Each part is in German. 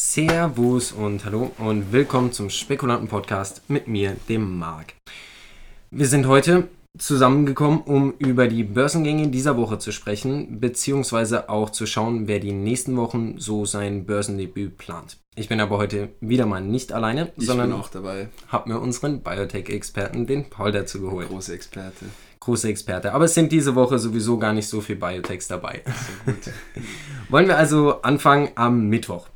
Servus und hallo und willkommen zum Spekulanten-Podcast mit mir, dem Marc. Wir sind heute zusammengekommen, um über die Börsengänge dieser Woche zu sprechen, beziehungsweise auch zu schauen, wer die nächsten Wochen so sein Börsendebüt plant. Ich bin aber heute wieder mal nicht alleine, Ich sondern auch dabei. habe mir unseren Biotech-Experten, den Paul, dazu geholt. Große Experte. Große Experte. Aber es sind diese Woche sowieso gar nicht so viel Biotechs dabei. Wollen wir also anfangen am Mittwoch.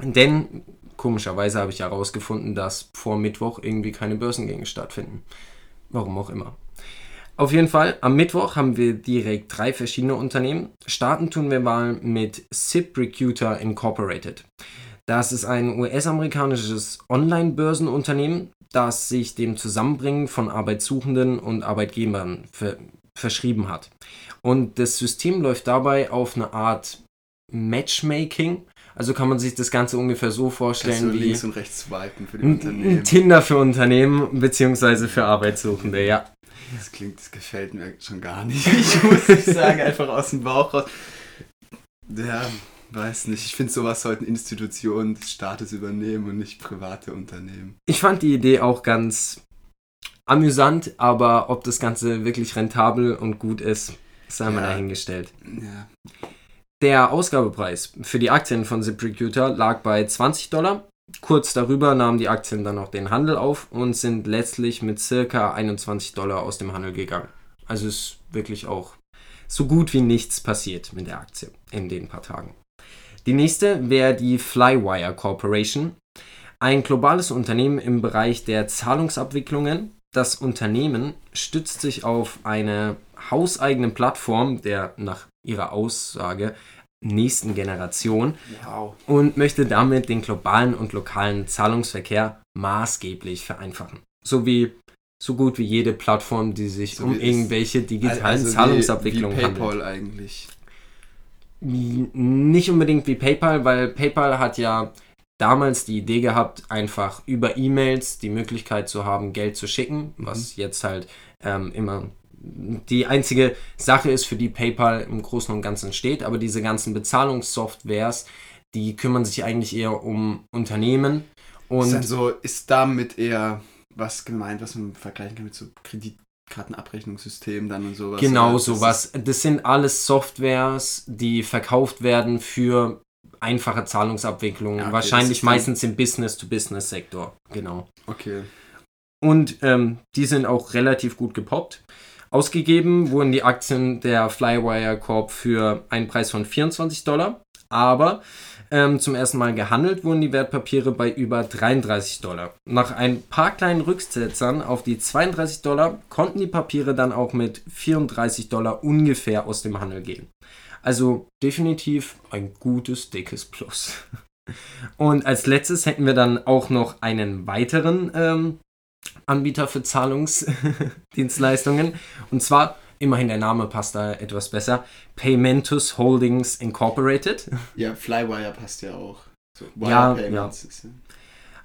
Denn komischerweise habe ich herausgefunden, dass vor Mittwoch irgendwie keine Börsengänge stattfinden. Warum auch immer. Auf jeden Fall, am Mittwoch haben wir direkt drei verschiedene Unternehmen. Starten tun wir mal mit ZipRecruiter Incorporated. Das ist ein US-amerikanisches Online-Börsenunternehmen, das sich dem Zusammenbringen von Arbeitssuchenden und Arbeitgebern ver verschrieben hat. Und das System läuft dabei auf eine Art Matchmaking. Also kann man sich das Ganze ungefähr so Kannst vorstellen du wie links und rechts swipen für die Unternehmen. Tinder für Unternehmen beziehungsweise für Arbeitssuchende, ja. Das klingt, das gefällt mir schon gar nicht. Ich muss nicht sagen, einfach aus dem Bauch raus. Ja, weiß nicht. Ich finde, sowas sollten Institutionen des Staates übernehmen und nicht private Unternehmen. Ich fand die Idee auch ganz amüsant, aber ob das Ganze wirklich rentabel und gut ist, sei mal Ja. dahingestellt. Ja, Der Ausgabepreis für die Aktien von ZipRecruiter lag bei 20 Dollar. Kurz darüber nahmen die Aktien dann auch den Handel auf und sind letztlich mit circa 21 Dollar aus dem Handel gegangen. Also ist wirklich auch so gut wie nichts passiert mit der Aktie in den paar Tagen. Die nächste wäre die Flywire Corporation, ein globales Unternehmen im Bereich der Zahlungsabwicklungen. Das Unternehmen stützt sich auf eine hauseigene Plattform der nach ihrer Aussage nächsten Generation wow. und möchte damit den globalen und lokalen Zahlungsverkehr maßgeblich vereinfachen. Sowie so gut wie jede Plattform, die sich So um wie irgendwelche digitalen Also wie- Zahlungsabwicklungen wie handelt. PayPal eigentlich. Wie- Nicht unbedingt wie PayPal, weil PayPal hat ja damals die Idee gehabt, einfach über E-Mails die Möglichkeit zu haben, Geld zu schicken, was jetzt halt ähm, immer die einzige Sache ist, für die PayPal im Großen und Ganzen steht. Aber diese ganzen Bezahlungssoftwares, die kümmern sich eigentlich eher um Unternehmen. Und ist, dann Und so, ist damit eher was gemeint, was man vergleichen kann mit so Kreditkartenabrechnungssystemen dann und sowas? genau? Das sowas. Das sind alles Softwares, die verkauft werden für einfache Zahlungsabwicklungen. Ja, okay, Wahrscheinlich meistens im Business-to-Business-Sektor. Genau. Okay. Und ähm, die sind auch relativ gut gepoppt. Ausgegeben wurden die Aktien der Flywire Corp für einen Preis von 24 Dollar. Aber ähm, zum ersten Mal gehandelt wurden die Wertpapiere bei über 33 Dollar. Nach ein paar kleinen Rücksetzern auf die 32 Dollar konnten die Papiere dann auch mit 34 Dollar ungefähr aus dem Handel gehen. Also definitiv ein gutes, dickes Plus. Und als letztes hätten wir dann auch noch einen weiteren ähm, Anbieter für Zahlungsdienstleistungen. Und zwar, immerhin der Name passt da etwas besser, Paymentus Holdings Incorporated. Ja, Flywire passt ja auch. So, Ja, Payments ja.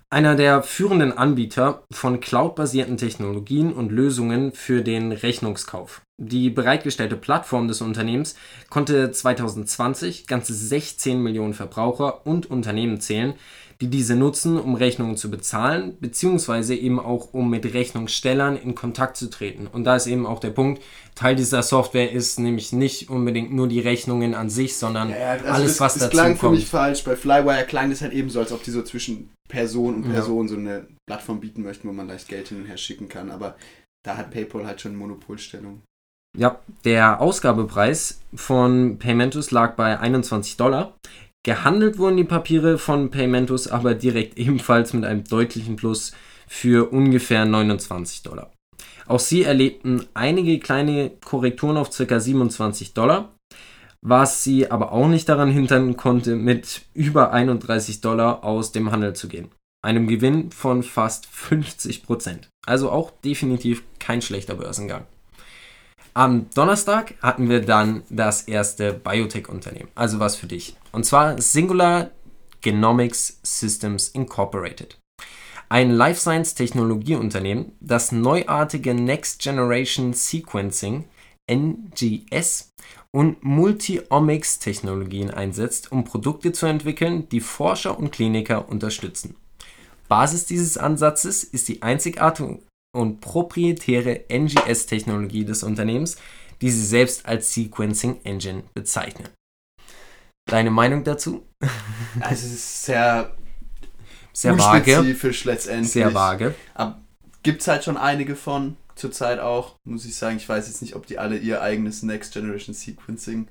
Einer der führenden Anbieter von cloudbasierten Technologien und Lösungen für den Rechnungskauf. Die bereitgestellte Plattform des Unternehmens konnte 2020 ganze 16 Millionen Verbraucher und Unternehmen zählen, die diese nutzen, um Rechnungen zu bezahlen, beziehungsweise eben auch um mit Rechnungsstellern in Kontakt zu treten. Und da ist eben auch der Punkt, Teil dieser Software ist nämlich nicht unbedingt nur die Rechnungen an sich, sondern Ja, ja, also alles, das, was das dazu klang für kommt. mich falsch. Bei Flywire klang das halt eben so, als ob die so zwischen Person und Ja. Person so eine Plattform bieten möchten, wo man leicht Geld hin und her schicken kann. Aber da hat PayPal halt schon Monopolstellung. Ja, der Ausgabepreis von Paymentus lag bei 21 Dollar. Gehandelt wurden die Papiere von Paymentus aber direkt ebenfalls mit einem deutlichen Plus für ungefähr 29 Dollar. Auch sie erlebten einige kleine Korrekturen auf ca. 27 Dollar, was sie aber auch nicht daran hindern konnte, mit über 31 Dollar aus dem Handel zu gehen. Einem Gewinn von fast 50 Prozent. Also auch definitiv kein schlechter Börsengang. Am Donnerstag hatten wir dann das erste Biotech-Unternehmen, also was für dich. Und zwar Singular Genomics Systems Incorporated. Ein Life Science Technologieunternehmen, das neuartige Next Generation Sequencing NGS und Multi-Omics-Technologien einsetzt, um Produkte zu entwickeln, die Forscher und Kliniker unterstützen. Basis dieses Ansatzes ist die einzigartige und proprietäre NGS-Technologie des Unternehmens, die sie selbst als Sequencing Engine bezeichnen. Deine Meinung dazu? Also es ist sehr, Sehr vage. letztendlich. Sehr vage. Gibt es halt schon einige von, zurzeit auch, muss ich sagen. Ich weiß jetzt nicht, ob die alle ihr eigenes Next Generation Sequencing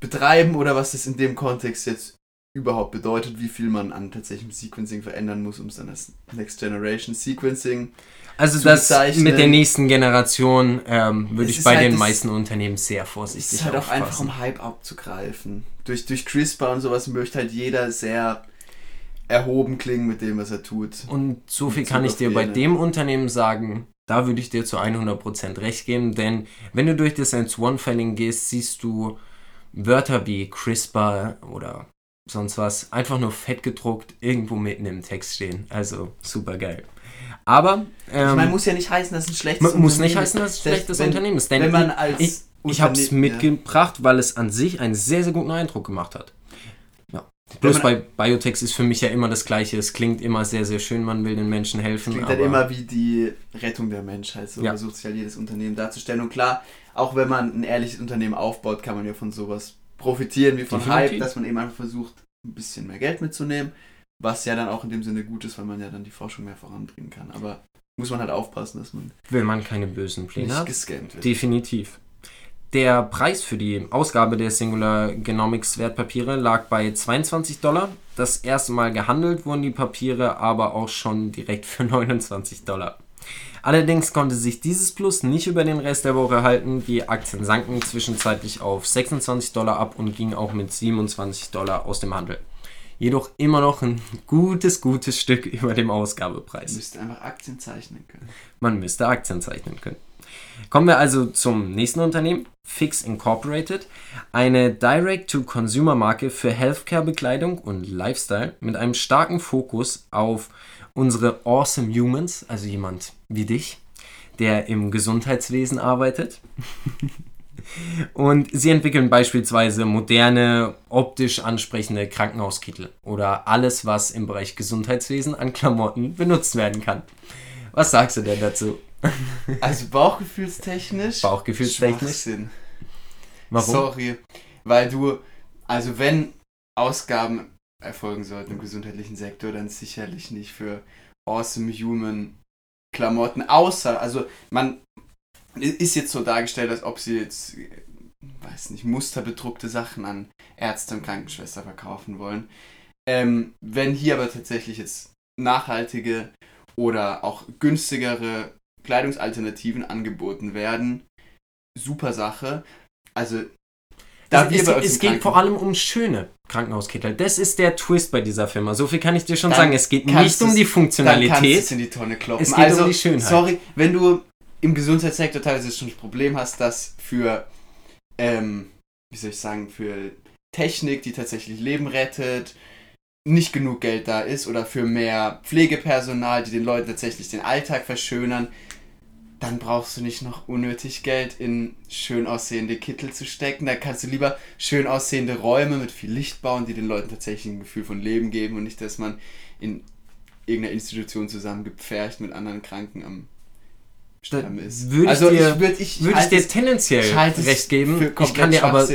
betreiben oder was das in dem Kontext jetzt überhaupt bedeutet, wie viel man an tatsächlichem Sequencing verändern muss, um es dann als Next Generation Sequencing Also zu das bezeichnen. mit der nächsten Generation ähm, würde Es ich bei halt den meisten Unternehmen sehr Es vorsichtig ist halt auch aufpassen. einfach, um Hype abzugreifen. Durch, durch CRISPR und sowas möchte halt jeder sehr erhoben klingen mit dem, was er tut. Und so viel kann ich dir bei dem Unternehmen sagen, da würde ich dir zu 100% recht geben, denn wenn du durch das One-Felling gehst, siehst du Wörter wie CRISPR oder sonst was einfach nur fett gedruckt irgendwo mitten im Text stehen. Also super geil. Aber ähm, ich meine, muss ja nicht heißen, dass es ein schlechtes mu- muss nicht Unternehmen heißen, dass es ein schlechtes wenn- Unternehmen ist. Denn Wenn man als ich, ich habe es Unterne- ja. mitgebracht, weil es an sich einen sehr, sehr guten Eindruck gemacht hat. Ja. Plus man- bei Biotech ist für mich ja immer das Gleiche. Es klingt immer sehr, sehr schön, man will den Menschen helfen. Klingt aber halt immer wie die Rettung der Menschheit. So Ja. versucht sich halt jedes Unternehmen darzustellen. Und klar, auch wenn man ein ehrliches Unternehmen aufbaut, kann man ja von sowas profitieren, wie von Definitiv. Hype, dass man eben einfach versucht, ein bisschen mehr Geld mitzunehmen. Was ja dann auch in dem Sinne gut ist, weil man ja dann die Forschung mehr voranbringen kann. Aber muss man halt aufpassen, dass man will man keine bösen Pläne nicht hat. gescammt wird. Definitiv. Der Preis für die Ausgabe der Singular Genomics Wertpapiere lag bei 22 Dollar. Das erste Mal gehandelt wurden die Papiere aber auch schon direkt für 29 Dollar. Allerdings konnte sich dieses Plus nicht über den Rest der Woche halten. Die Aktien sanken zwischenzeitlich auf 26 Dollar ab und gingen auch mit 27 Dollar aus dem Handel. Jedoch immer noch ein gutes, gutes Stück über dem Man Ausgabepreis. müsste einfach Aktien zeichnen können. Man müsste Aktien zeichnen können. Kommen wir also zum nächsten Unternehmen, Fix Incorporated, eine Direct-to-Consumer-Marke für Healthcare-Bekleidung und Lifestyle mit einem starken Fokus auf unsere Awesome Humans, also jemand wie dich, der im Gesundheitswesen arbeitet. Und sie entwickeln beispielsweise moderne, optisch ansprechende Krankenhauskittel oder alles, was im Bereich Gesundheitswesen an Klamotten benutzt werden kann. Was sagst du denn dazu? Also bauchgefühlstechnisch. Bauchgefühlstechnisch? Warum? Sorry. Weil du, also wenn Ausgaben erfolgen sollten im gesundheitlichen Sektor, dann sicherlich nicht für Awesome Human Klamotten, außer, also man ist jetzt so dargestellt, als ob sie jetzt, weiß nicht, musterbedruckte Sachen an Ärzte und Krankenschwester verkaufen wollen. Ähm, wenn hier aber tatsächlich jetzt nachhaltige oder auch günstigere Kleidungsalternativen angeboten werden, super Sache. Also Also wir es, es im geht vor allem um schöne Krankenhauskittel. Das ist der Twist bei dieser Firma. So viel kann ich dir schon Dann sagen. Es geht nicht um die dann kannst es Funktionalität. in die Tonne kloppen. Es geht also, um die Schönheit. sorry, wenn du im Gesundheitssektor teilweise schon das Problem hast, dass für, ähm, wie soll ich sagen, für Technik, die tatsächlich Leben rettet, nicht genug Geld da ist oder für mehr Pflegepersonal, die den Leuten tatsächlich den Alltag verschönern, dann brauchst du nicht noch unnötig Geld in schön aussehende Kittel zu stecken. Da kannst du lieber schön aussehende Räume mit viel Licht bauen, die den Leuten tatsächlich ein Gefühl von Leben geben und nicht, dass man in irgendeiner Institution zusammengepfercht mit anderen Kranken am Sterben ist. würde ich also dir- ich, würd, ich, Würde ich dir tendenziell ich recht geben. Ich kann dir aber so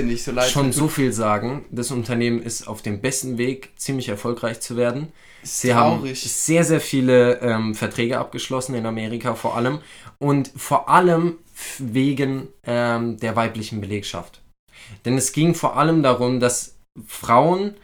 schon so viel sagen. Das Unternehmen ist auf dem besten Weg, ziemlich erfolgreich zu werden. Sie traurig. haben sehr, sehr viele ähm, Verträge abgeschlossen, in Amerika vor allem. Und vor allem wegen ähm, der weiblichen Belegschaft. Denn es ging vor allem darum, dass Frauen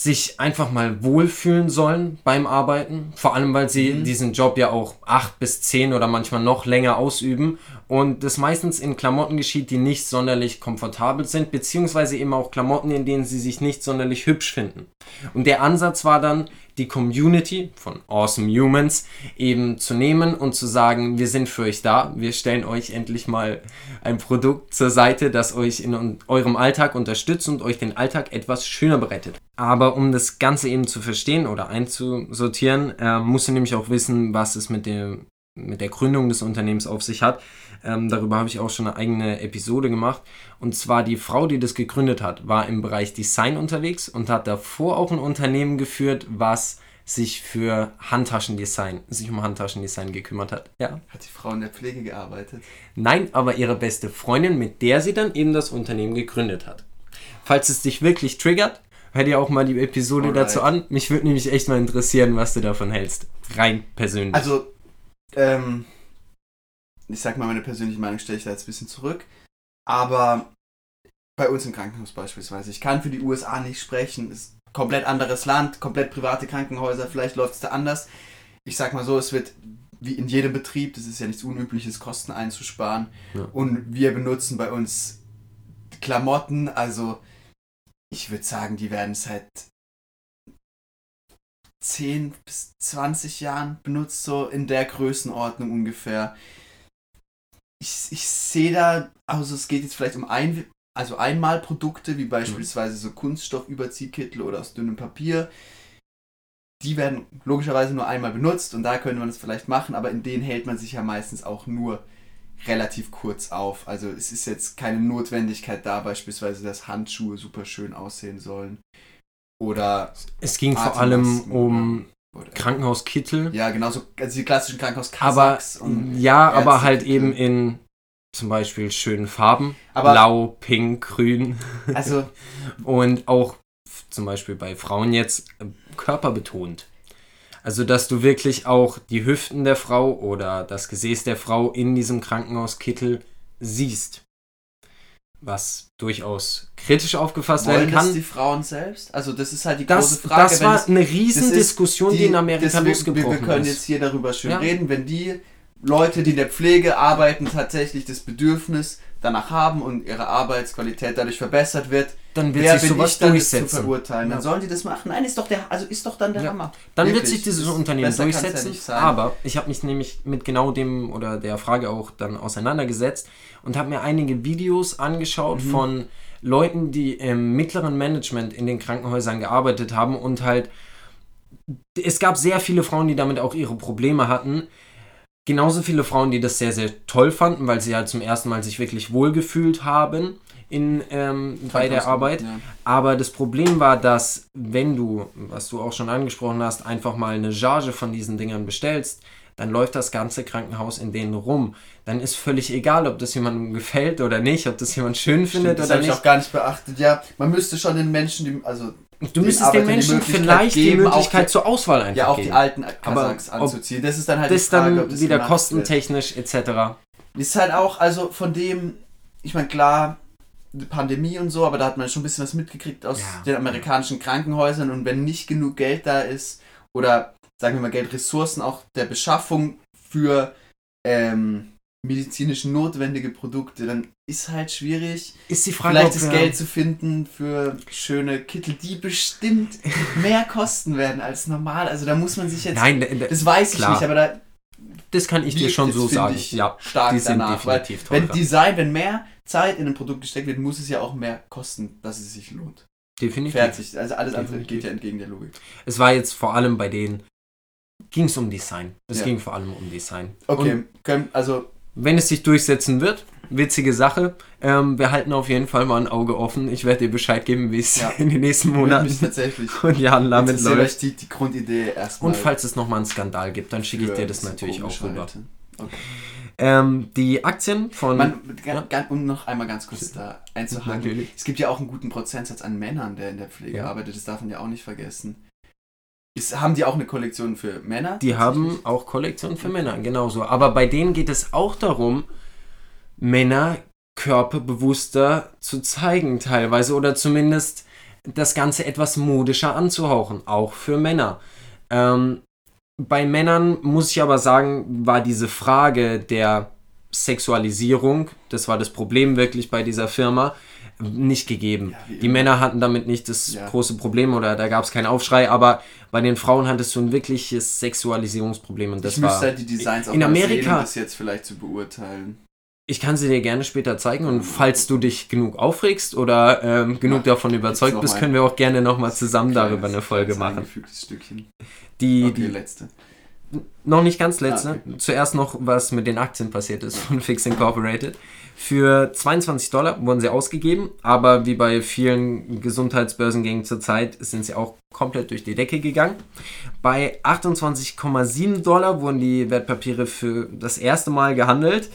sich einfach mal wohlfühlen sollen beim Arbeiten. Vor allem, weil sie Mhm. diesen Job ja auch acht bis zehn oder manchmal noch länger ausüben. Und das meistens in Klamotten geschieht, die nicht sonderlich komfortabel sind, beziehungsweise eben auch Klamotten, in denen sie sich nicht sonderlich hübsch finden. Und der Ansatz war dann, die Community von Awesome Humans eben zu nehmen und zu sagen, wir sind für euch da, wir stellen euch endlich mal ein Produkt zur Seite, das euch in eurem Alltag unterstützt und euch den Alltag etwas schöner bereitet. Aber um das Ganze eben zu verstehen oder einzusortieren, äh, musst du nämlich auch wissen, was es mit dem mit der Gründung des Unternehmens auf sich hat. Ähm, darüber habe ich auch schon eine eigene Episode gemacht. Und zwar die Frau, die das gegründet hat, war im Bereich Design unterwegs und hat davor auch ein Unternehmen geführt, was sich für Handtaschendesign, sich um Handtaschendesign gekümmert hat. Ja. Hat die Frau in der Pflege gearbeitet? Nein, aber ihre beste Freundin, mit der sie dann eben das Unternehmen gegründet hat. Falls es dich wirklich triggert, hör dir auch mal die Episode Alright. dazu an. Mich würde nämlich echt mal interessieren, was du davon hältst. Rein persönlich. Also, ähm, ich sag mal, meine persönliche Meinung stelle ich da jetzt ein bisschen zurück. Aber bei uns im Krankenhaus beispielsweise, ich kann für die USA nicht sprechen. Ist ein komplett anderes Land, komplett private Krankenhäuser, vielleicht läuft es da anders. Ich sag mal so, es wird wie in jedem Betrieb, das ist ja nichts Unübliches, Kosten einzusparen. Ja. Und wir benutzen bei uns Klamotten, also ich würde sagen, die werden seit 10 bis 20 Jahren benutzt, so in der Größenordnung ungefähr. Ich, ich sehe da, also es geht jetzt vielleicht um ein, also Einmalprodukte, wie beispielsweise so Kunststoffüberziehkittel oder aus dünnem Papier. Die werden logischerweise nur einmal benutzt und da könnte man es vielleicht machen, aber in denen hält man sich ja meistens auch nur relativ kurz auf. Also es ist jetzt keine Notwendigkeit da, beispielsweise, dass Handschuhe super schön aussehen sollen. Oder es ging vor allem um oder- Krankenhauskittel. Ja, genauso, also die klassischen aber Krankenhauskasachs und ja, aber halt eben in zum Beispiel schönen Farben. Aber- Blau, Pink, Grün. also Und auch zum Beispiel bei Frauen jetzt äh, körperbetont. Also, dass du wirklich auch die Hüften der Frau oder das Gesäß der Frau in diesem Krankenhauskittel siehst. Was durchaus kritisch aufgefasst wollen werden das kann. die Frauen selbst? Also das ist halt die Das, große Frage. das war es- eine das ist Riesendiskussion, die, in Amerika das, losgebrochen wir können ist. jetzt hier darüber schön Ja. reden, wenn die Leute, die in der Pflege arbeiten, tatsächlich das Bedürfnis danach haben und ihre Arbeitsqualität dadurch verbessert wird, Dann wird wer sich bin sowas ich dann das zu durchsetzen. verurteilen? Dann Ja. sollen die das machen. Nein, ist doch der, also ist doch dann der Ja. Hammer. Dann wird Wirklich, sich dieses Unternehmen besser ja durchsetzen. sein. aber ich habe mich nämlich mit genau dem oder der Frage auch dann auseinandergesetzt und habe mir einige Videos angeschaut Mhm. von Leuten, die im mittleren Management in den Krankenhäusern gearbeitet haben und halt es gab sehr viele Frauen, die damit auch ihre Probleme hatten. Genauso viele Frauen, die das sehr, sehr toll fanden, weil sie halt zum ersten Mal sich wirklich wohlgefühlt haben in, ähm, bei der Arbeit. Ja. Aber das Problem war, dass wenn du, was du auch schon angesprochen hast, einfach mal eine Charge von diesen Dingern bestellst, dann läuft das ganze Krankenhaus in denen rum. Dann ist völlig egal, ob das jemandem gefällt oder nicht, ob das jemand schön findet Stimmt, das oder habe ich nicht. auch gar nicht beachtet. Ja, man müsste schon den Menschen, die, also Du müsstest den Menschen Möglichkeit vielleicht die Möglichkeit die- zur Auswahl einfach ja auch geben. die alten Kasachs anzuziehen. Das ist dann halt das die Frage, dann ob das wieder gemacht wird. kostentechnisch etc. Ist halt auch, also von dem, ich meine, klar, die Pandemie und so, aber da hat man schon ein bisschen was mitgekriegt aus Ja. den amerikanischen Krankenhäusern und wenn nicht genug Geld da ist oder sagen wir mal Geld, Ressourcen auch der Beschaffung für ähm, medizinisch notwendige Produkte, dann ist halt schwierig, Ist die Frage, vielleicht ob das Geld zu finden für schöne Kittel, die bestimmt mehr kosten werden als normal. Also da muss man sich jetzt, Nein, d- d- das weiß ich klar. nicht, aber da das kann ich dir schon so sagen. ich, Ja, stark die sind danach, definitiv wenn teurer. Design, wenn mehr Zeit in ein Produkt gesteckt wird, muss es ja auch mehr kosten, dass es sich lohnt. definitiv. Fertig. Also alles andere geht ja entgegen der Logik. Es war jetzt vor allem bei denen, ging es um Design. Es Ja. ging vor allem um Design. Okay, können, also wenn es sich durchsetzen wird, witzige Sache. Ähm, wir halten auf jeden Fall mal ein Auge offen. Ich werde dir Bescheid geben, wie es Ja. in den nächsten wundert mich Monaten tatsächlich. und Jahren damit läuft. die, die Grundidee erstmal. Und falls es nochmal einen Skandal gibt, dann schicke ich dir das natürlich auch rüber. Okay. Ähm, die Aktien von... Man, Ja. um noch einmal ganz kurz da einzuhaken. Natürlich. Es gibt ja auch einen guten Prozentsatz an Männern, der in der Pflege Ja. arbeitet. Das darf man ja auch nicht vergessen. Ist, haben die auch eine Kollektion für Männer? Die haben auch Kollektionen für Männer, genauso. Aber bei denen geht es auch darum, Männer körperbewusster zu zeigen teilweise oder zumindest das Ganze etwas modischer anzuhauchen, auch für Männer. Ähm, bei Männern muss ich aber sagen, war diese Frage der Sexualisierung, das war das Problem wirklich bei dieser Firma, nicht gegeben. Ja, Die. Männer hatten damit nicht das Ja. große Problem oder da gab es keinen Aufschrei, aber bei den Frauen hattest du ein wirkliches Sexualisierungsproblem und das ich war. müsste halt die Designs auch in mal sehen, Amerika- um das jetzt vielleicht zu beurteilen. Ich kann sie dir gerne später zeigen und falls du dich genug aufregst oder ähm, genug Ja, davon überzeugt bist, ein können wir auch gerne nochmal zusammen darüber Kleines- eine Folge machen. Die, Okay, die, letzte. Noch nicht ganz letzte. Ah, okay. Zuerst noch, was mit den Aktien passiert ist von Fix Incorporated. Für 22 Dollar wurden sie ausgegeben, aber wie bei vielen Gesundheitsbörsengängen zurzeit sind sie auch komplett durch die Decke gegangen. Bei 28,7 Dollar wurden die Wertpapiere für das erste Mal gehandelt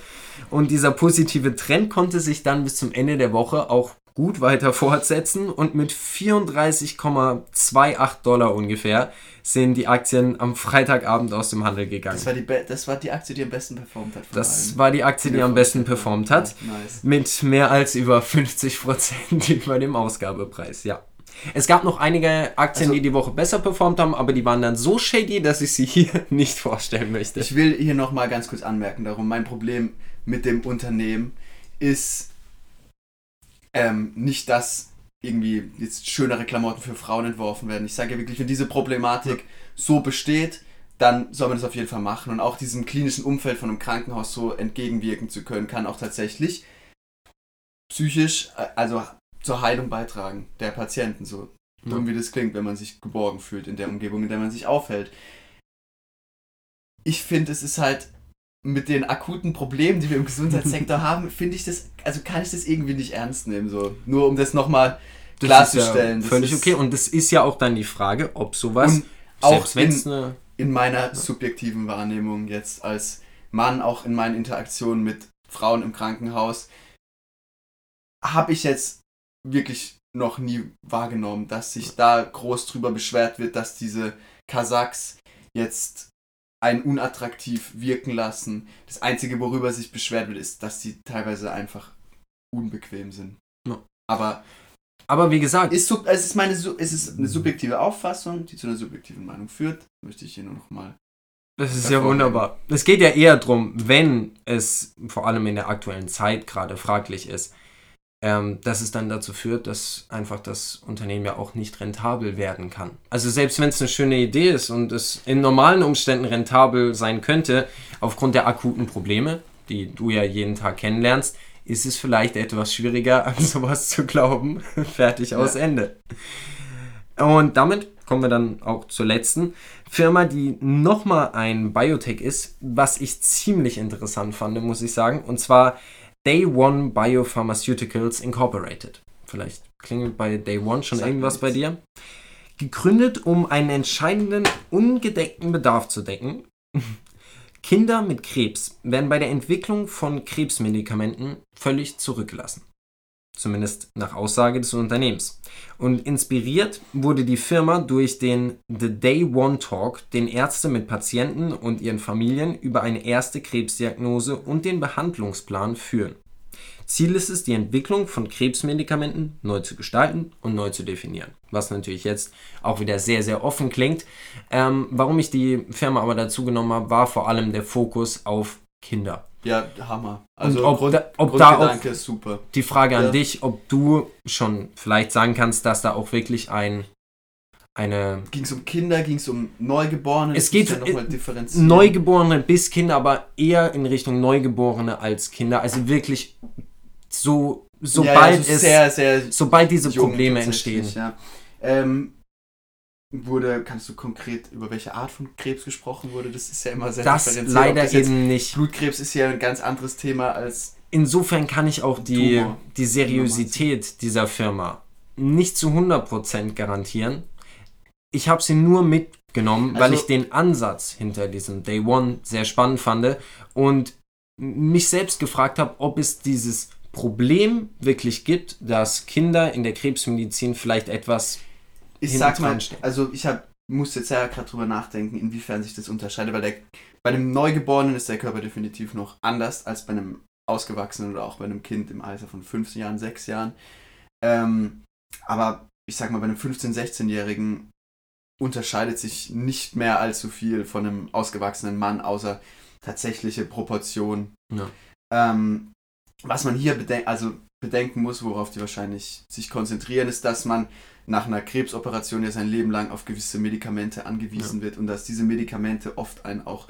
und dieser positive Trend konnte sich dann bis zum Ende der Woche auch gut weiter fortsetzen und mit 34,28 Dollar ungefähr sind die Aktien am Freitagabend aus dem Handel gegangen. Das war die, das war die Aktie, die am besten performt hat. Das allen. war die Aktie, die, die am besten performt hat. Nice. Mit mehr als über 50% über dem Ausgabepreis, ja. Es gab noch einige Aktien, also, die die Woche besser performt haben, aber die waren dann so shady, dass ich sie hier nicht vorstellen möchte. Ich will hier nochmal ganz kurz anmerken, darum mein Problem mit dem Unternehmen ist, ähm, nicht, dass irgendwie jetzt schönere Klamotten für Frauen entworfen werden. Ich sage ja wirklich, wenn diese Problematik ja. so besteht, dann soll man das auf jeden Fall machen. Und auch diesem klinischen Umfeld von einem Krankenhaus so entgegenwirken zu können, kann auch tatsächlich psychisch, äh, also zur Heilung beitragen der Patienten, so dumm wie das klingt, wenn man sich geborgen fühlt in der Umgebung, in der man sich aufhält. Ich finde, es ist halt mit den akuten Problemen, die wir im Gesundheitssektor haben, finde ich das, also kann ich das irgendwie nicht ernst nehmen. So. Nur um das nochmal klarzustellen. Ja völlig okay. Und das ist ja auch dann die Frage, ob sowas, auch in, eine, in meiner subjektiven Wahrnehmung jetzt als Mann, auch in meinen Interaktionen mit Frauen im Krankenhaus, habe ich jetzt wirklich noch nie wahrgenommen, dass sich da groß drüber beschwert wird, dass diese Kasachs jetzt einen unattraktiv wirken lassen. Das Einzige, worüber sich beschwert wird, ist, dass sie teilweise einfach unbequem sind. Ja. Aber, aber wie gesagt, ist, es, ist meine, es ist eine subjektive Auffassung, die zu einer subjektiven Meinung führt. Möchte ich hier nur noch mal. Das ist ja wunderbar. Es geht ja eher darum, wenn es vor allem in der aktuellen Zeit gerade fraglich ist, ähm, dass es dann dazu führt, dass einfach das Unternehmen ja auch nicht rentabel werden kann. Also selbst wenn es eine schöne Idee ist und es in normalen Umständen rentabel sein könnte, aufgrund der akuten Probleme, die du ja jeden Tag kennenlernst, ist es vielleicht etwas schwieriger, an sowas zu glauben. Fertig aus ja. Ende. Und damit kommen wir dann auch zur letzten Firma, die nochmal ein Biotech ist, was ich ziemlich interessant fand, muss ich sagen. Und zwar Day One Biopharmaceuticals Incorporated. Vielleicht klingelt bei Day One schon Sag irgendwas bei dir. Gegründet, um einen entscheidenden ungedeckten Bedarf zu decken. Kinder mit Krebs werden bei der Entwicklung von Krebsmedikamenten völlig zurückgelassen. Zumindest nach Aussage des Unternehmens. Und inspiriert wurde die Firma durch den The Day One Talk, den Ärzte mit Patienten und ihren Familien über eine erste Krebsdiagnose und den Behandlungsplan führen. Ziel ist es, die Entwicklung von Krebsmedikamenten neu zu gestalten und neu zu definieren. Was natürlich jetzt auch wieder sehr, sehr offen klingt. Ähm, warum ich die Firma aber dazu genommen habe, war vor allem der Fokus auf Kinder. Ja, Hammer. Also und ob Grund, da, ob da auch ist super. Die Frage an ja. dich, ob du schon vielleicht sagen kannst, dass da auch wirklich ein eine. Ging es um Kinder, ging es um Neugeborene? Es geht ja Neugeborene bis Kinder, aber eher in Richtung Neugeborene als Kinder. Also wirklich so, sobald ja, ja, so es, sehr, sehr sobald diese Probleme entstehen. Ja. Ähm, wurde, kannst du konkret über welche Art von Krebs gesprochen wurde? Das ist ja immer sehr das leider das eben nicht. Blutkrebs ist ja ein ganz anderes Thema als. Insofern kann ich auch die, die Seriosität dieser Firma nicht zu 100% garantieren. Ich habe sie nur mitgenommen, also, weil ich den Ansatz hinter diesem Day One sehr spannend fand und mich selbst gefragt habe, ob es dieses Problem wirklich gibt, dass Kinder in der Krebsmedizin vielleicht etwas ich sag mal, also ich hab, muss jetzt ja gerade drüber nachdenken, inwiefern sich das unterscheidet, weil der, bei einem Neugeborenen ist der Körper definitiv noch anders als bei einem Ausgewachsenen oder auch bei einem Kind im Alter von 15 Jahren, 6 Jahren. Ähm, aber ich sag mal, bei einem 15-, 16-Jährigen unterscheidet sich nicht mehr allzu viel von einem ausgewachsenen Mann, außer tatsächliche Proportion. Ja. Ähm, was man hier beden also bedenken muss, worauf die wahrscheinlich sich konzentrieren, ist, dass man nach einer Krebsoperation ja sein Leben lang auf gewisse Medikamente angewiesen ja. wird und dass diese Medikamente oft einen auch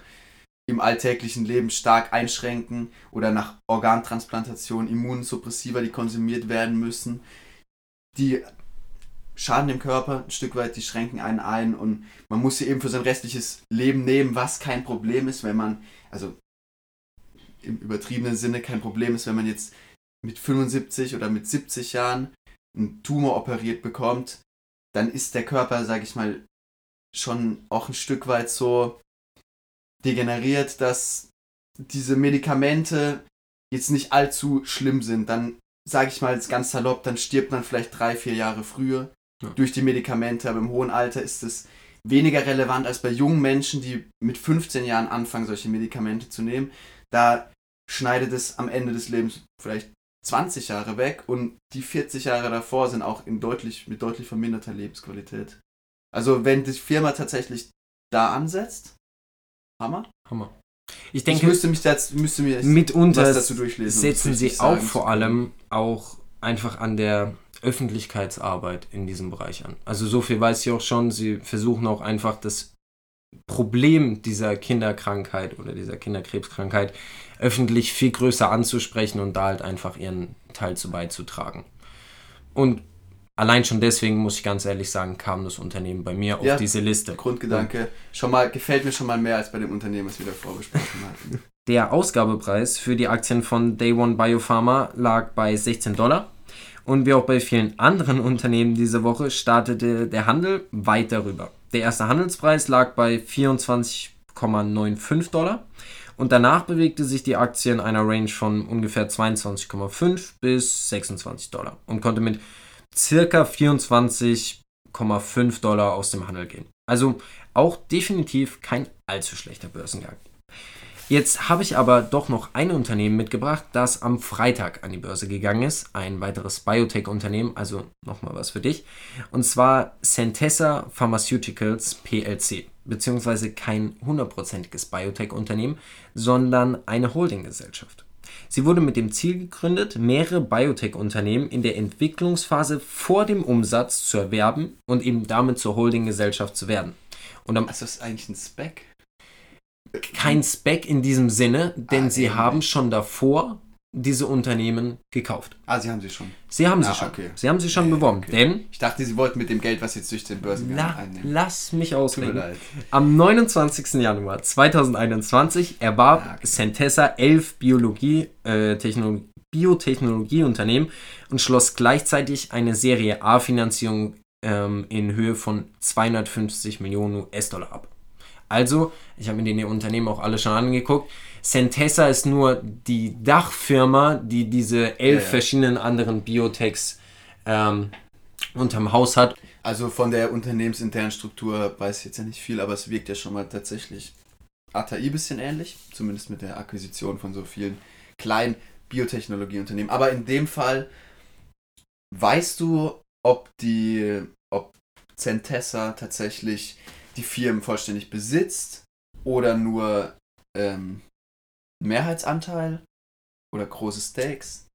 im alltäglichen Leben stark einschränken oder nach Organtransplantation Immunsuppressiva, die konsumiert werden müssen, die schaden dem Körper ein Stück weit, die schränken einen ein und man muss sie eben für sein restliches Leben nehmen, was kein Problem ist, wenn man, also im übertriebenen Sinne kein Problem ist, wenn man jetzt mit 75 oder mit 70 Jahren einen Tumor operiert bekommt, dann ist der Körper, sage ich mal, schon auch ein Stück weit so degeneriert, dass diese Medikamente jetzt nicht allzu schlimm sind. Dann sage ich mal jetzt ganz salopp, dann stirbt man vielleicht drei, vier Jahre früher ja. durch die Medikamente, aber im hohen Alter ist es weniger relevant als bei jungen Menschen, die mit 15 Jahren anfangen, solche Medikamente zu nehmen. Da schneidet es am Ende des Lebens vielleicht 20 Jahre weg und die 40 Jahre davor sind auch in deutlich, mit deutlich verminderter Lebensqualität. Also wenn die Firma tatsächlich da ansetzt, Hammer. Hammer. Ich denke, ich müsste mich das, müsste mir mitunter dazu durchlesen. Setzen sie auch vor allem auch einfach an der Öffentlichkeitsarbeit in diesem Bereich an. Also so viel weiß ich auch schon. Sie versuchen auch einfach das Problem dieser Kinderkrankheit oder dieser Kinderkrebskrankheit öffentlich viel größer anzusprechen und da halt einfach ihren Teil zu beizutragen. Und allein schon deswegen muss ich ganz ehrlich sagen, kam das Unternehmen bei mir ja, auf diese Liste. Grundgedanke. Schon mal, gefällt mir schon mal mehr als bei dem Unternehmen, was wir davor besprochen hatten. Der Ausgabepreis für die Aktien von Day One Biopharma lag bei 16 Dollar. Und wie auch bei vielen anderen Unternehmen diese Woche startete der Handel weit darüber. Der erste Handelspreis lag bei 24,95 Dollar und danach bewegte sich die Aktie in einer Range von ungefähr 22,5 bis 26 Dollar und konnte mit circa 24,5 Dollar aus dem Handel gehen. Also auch definitiv kein allzu schlechter Börsengang. Jetzt habe ich aber doch noch ein Unternehmen mitgebracht, das am Freitag an die Börse gegangen ist. Ein weiteres Biotech-Unternehmen, also nochmal was für dich. Und zwar Centessa Pharmaceuticals PLC, beziehungsweise kein hundertprozentiges Biotech-Unternehmen, sondern eine Holdinggesellschaft. Sie wurde mit dem Ziel gegründet, mehrere Biotech-Unternehmen in der Entwicklungsphase vor dem Umsatz zu erwerben und eben damit zur Holdinggesellschaft zu werden. Und am, also ist eigentlich ein Spec? Kein Spec in diesem Sinne, denn ah, sie eben. haben schon davor diese Unternehmen gekauft. Ah, sie haben sie schon. Sie haben ah, sie schon. Okay. Sie haben sie schon okay, beworben. Okay. Denn ich dachte, sie wollten mit dem Geld, was jetzt durch den Börsengang la, einnehmen. Lass mich ausreden. Am 29. Januar 2021 erwarb ah. Centessa elf Biologie, äh, Technologie, Biotechnologieunternehmen und schloss gleichzeitig eine Serie A-Finanzierung ähm, in Höhe von 250 Millionen US-Dollar ab. Also, ich habe mir die Unternehmen auch alle schon angeguckt. Centessa ist nur die Dachfirma, die diese elf ja, ja. verschiedenen anderen Biotechs ähm, unterm Haus hat. Also von der unternehmensinternen Struktur weiß ich jetzt ja nicht viel, aber es wirkt ja schon mal tatsächlich ATI ein bisschen ähnlich, zumindest mit der Akquisition von so vielen kleinen Biotechnologieunternehmen. Aber in dem Fall weißt du, ob die, ob Centessa tatsächlich die Firmen vollständig besitzt oder nur ähm, Mehrheitsanteil oder große Stakes?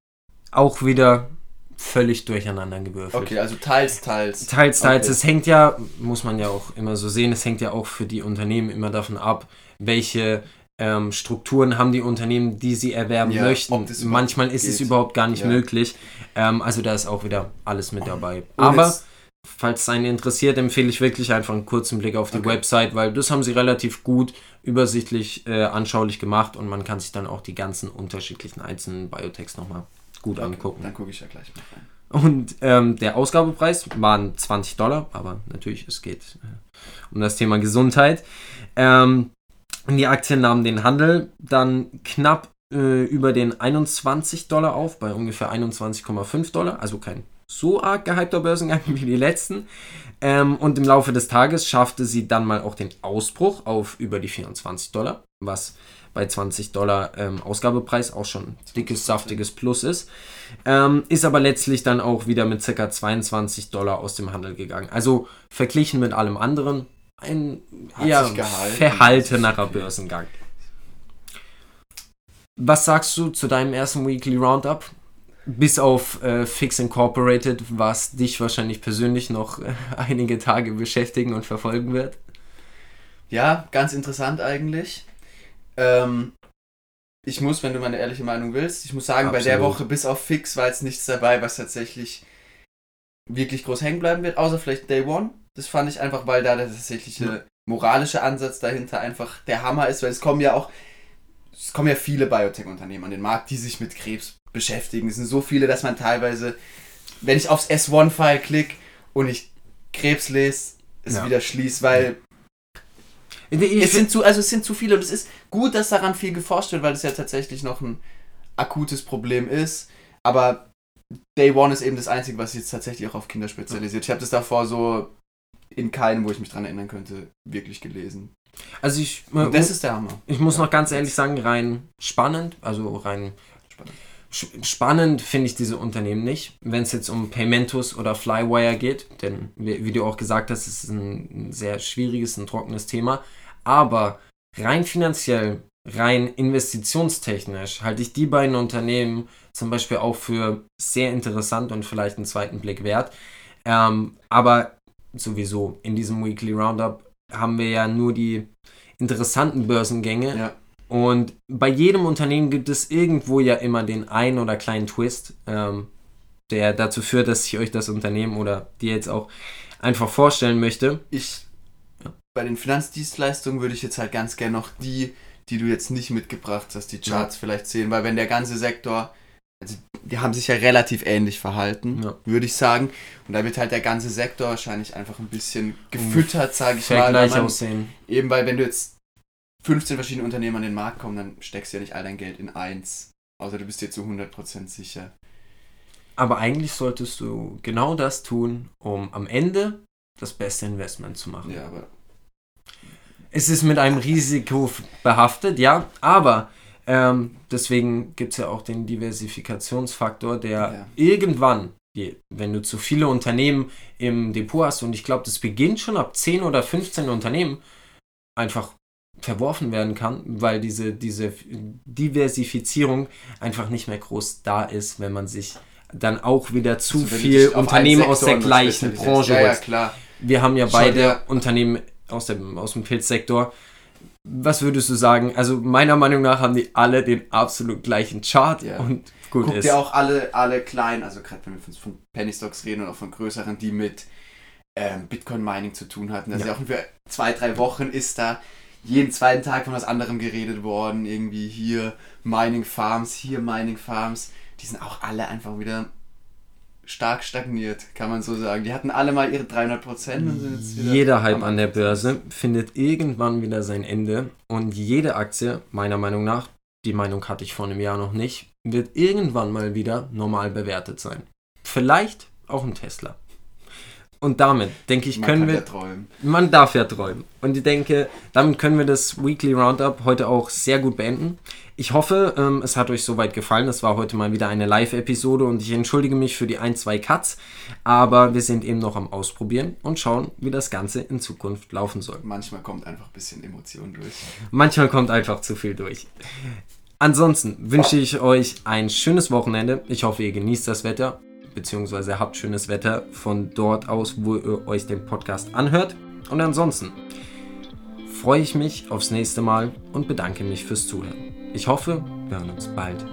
Auch wieder völlig durcheinander gewürfelt. Okay, also teils, teils. Teils, teils. Okay. Es hängt ja, muss man ja auch immer so sehen, es hängt ja auch für die Unternehmen immer davon ab, welche ähm, Strukturen haben die Unternehmen, die sie erwerben ja, möchten. Manchmal ist geht. es überhaupt gar nicht ja. möglich. Ähm, also da ist auch wieder alles mit dabei. Und Aber falls es einen interessiert, empfehle ich wirklich einfach einen kurzen Blick auf die okay. Website, weil das haben sie relativ gut übersichtlich äh, anschaulich gemacht und man kann sich dann auch die ganzen unterschiedlichen einzelnen Biotechs nochmal gut okay, angucken. Dann gucke ich ja gleich mal rein. Und ähm, der Ausgabepreis waren 20 Dollar, aber natürlich, es geht äh, um das Thema Gesundheit. Ähm, die Aktien nahmen den Handel dann knapp äh, über den 21 Dollar auf, bei ungefähr 21,5 Dollar, also kein so arg gehypter Börsengang wie die letzten. Ähm, und im Laufe des Tages schaffte sie dann mal auch den Ausbruch auf über die 24 Dollar, was bei 20 Dollar ähm, Ausgabepreis auch schon dickes, saftiges Plus ist. Ähm, ist aber letztlich dann auch wieder mit ca. 22 Dollar aus dem Handel gegangen. Also verglichen mit allem anderen ein eher verhaltenerer Börsengang. Was sagst du zu deinem ersten Weekly Roundup? Bis auf äh, Fix Incorporated, was dich wahrscheinlich persönlich noch äh, einige Tage beschäftigen und verfolgen wird. Ja, ganz interessant eigentlich. Ähm, ich muss, wenn du meine ehrliche Meinung willst, ich muss sagen, Absolut. bei der Woche bis auf Fix war jetzt nichts dabei, was tatsächlich wirklich groß hängen bleiben wird, außer vielleicht Day One. Das fand ich einfach, weil da der tatsächliche moralische Ansatz dahinter einfach der Hammer ist, weil es kommen ja auch, es kommen ja viele Biotech-Unternehmen an den Markt, die sich mit Krebs beschäftigen. Es sind so viele, dass man teilweise, wenn ich aufs S1-File klicke und ich Krebs lese, es Ja. wieder schließe, weil Ich, es sind zu, also es sind zu viele und es ist gut, dass daran viel geforscht wird, weil es ja tatsächlich noch ein akutes Problem ist. Aber Day One ist eben das Einzige, was sich jetzt tatsächlich auch auf Kinder spezialisiert. Ich habe das davor so in keinem, wo ich mich dran erinnern könnte, wirklich gelesen. also ich, Und das ist der Hammer. ich muss noch ganz ehrlich sagen, rein spannend, also rein Spannend. spannend finde ich diese Unternehmen nicht, wenn es jetzt um Paymentus oder Flywire geht, denn wie, du auch gesagt hast, ist es ein, ein sehr schwieriges, ein trockenes Thema, aber rein finanziell, rein investitionstechnisch halte ich die beiden Unternehmen zum Beispiel auch für sehr interessant und vielleicht einen zweiten Blick wert. Ähm, aber sowieso in diesem Weekly Roundup haben wir ja nur die interessanten Börsengänge Ja. und bei jedem Unternehmen gibt es irgendwo ja immer den einen oder kleinen Twist, ähm, der dazu führt, dass ich euch das Unternehmen oder dir jetzt auch einfach vorstellen möchte. Ich, Ja. bei den Finanzdienstleistungen würde ich jetzt halt ganz gerne noch die, die du jetzt nicht mitgebracht hast, die Charts vielleicht sehen, weil wenn der ganze Sektor, die haben sich ja relativ ähnlich verhalten, Ja. würde ich sagen. Und da wird halt der ganze Sektor wahrscheinlich einfach ein bisschen gefüttert, sage ich mal. Fair weil gleich man- aussehen. Eben weil wenn du jetzt 15 verschiedene Unternehmen an den Markt kommen, dann steckst du ja nicht all dein Geld in eins. Außer du bist dir zu 100% sicher. Aber eigentlich solltest du genau das tun, um am Ende das beste Investment zu machen. Ja, aber Es ist mit einem Risiko behaftet, ja, aber ähm, deswegen gibt es ja auch den Diversifikationsfaktor, der Ja. irgendwann, wenn du zu viele Unternehmen im Depot hast, und ich glaube, das beginnt schon ab 10 oder 15 Unternehmen, einfach verworfen werden kann, weil diese, diese Diversifizierung einfach nicht mehr groß da ist, wenn man sich dann auch wieder zu also viel Unternehmen aus der gleichen. Branche Ja, ja, klar. Wir haben ja Schon, beide ja. Unternehmen aus dem, aus dem Pilzsektor. Was würdest du sagen? Also meiner Meinung nach haben die alle den absolut gleichen Chart Ja. und gut Guck ist. dir auch alle, alle kleinen, also gerade wenn wir von, von Penny Stocks reden und auch von größeren, die mit ähm, Bitcoin Mining zu tun hatten. Also Ja. auch für zwei, drei Wochen ist da jeden zweiten Tag von was anderem geredet worden. Irgendwie hier Mining Farms, hier Mining Farms. Die sind auch alle einfach wieder stark stagniert, kann man so sagen. Die hatten alle mal ihre 300 Prozent und sind jetzt wieder. Jeder Hype an der. Börse findet irgendwann wieder sein Ende und jede Aktie, meiner Meinung nach, die Meinung hatte ich vor einem Jahr noch nicht, wird irgendwann mal wieder normal bewertet sein. Vielleicht auch ein Tesla. Und damit, denke ich, Man können kann wir ja träumen. Man darf ja träumen. Und ich denke, damit können wir das Weekly Roundup heute auch sehr gut beenden. Ich hoffe, ähm, es hat euch soweit gefallen. Es war heute mal wieder eine Live-Episode und ich entschuldige mich für die ein, zwei Cuts. Aber wir sind eben noch am Ausprobieren und schauen, wie das Ganze in Zukunft laufen soll. Manchmal kommt einfach ein bisschen Emotion durch. Manchmal kommt einfach zu viel durch. Ansonsten wünsche ich euch ein schönes Wochenende. Ich hoffe, ihr genießt das Wetter, beziehungsweise habt schönes Wetter von dort aus, wo ihr euch den Podcast anhört. Und ansonsten freue ich mich aufs nächste Mal und bedanke mich fürs Zuhören. Ich hoffe, wir hören uns bald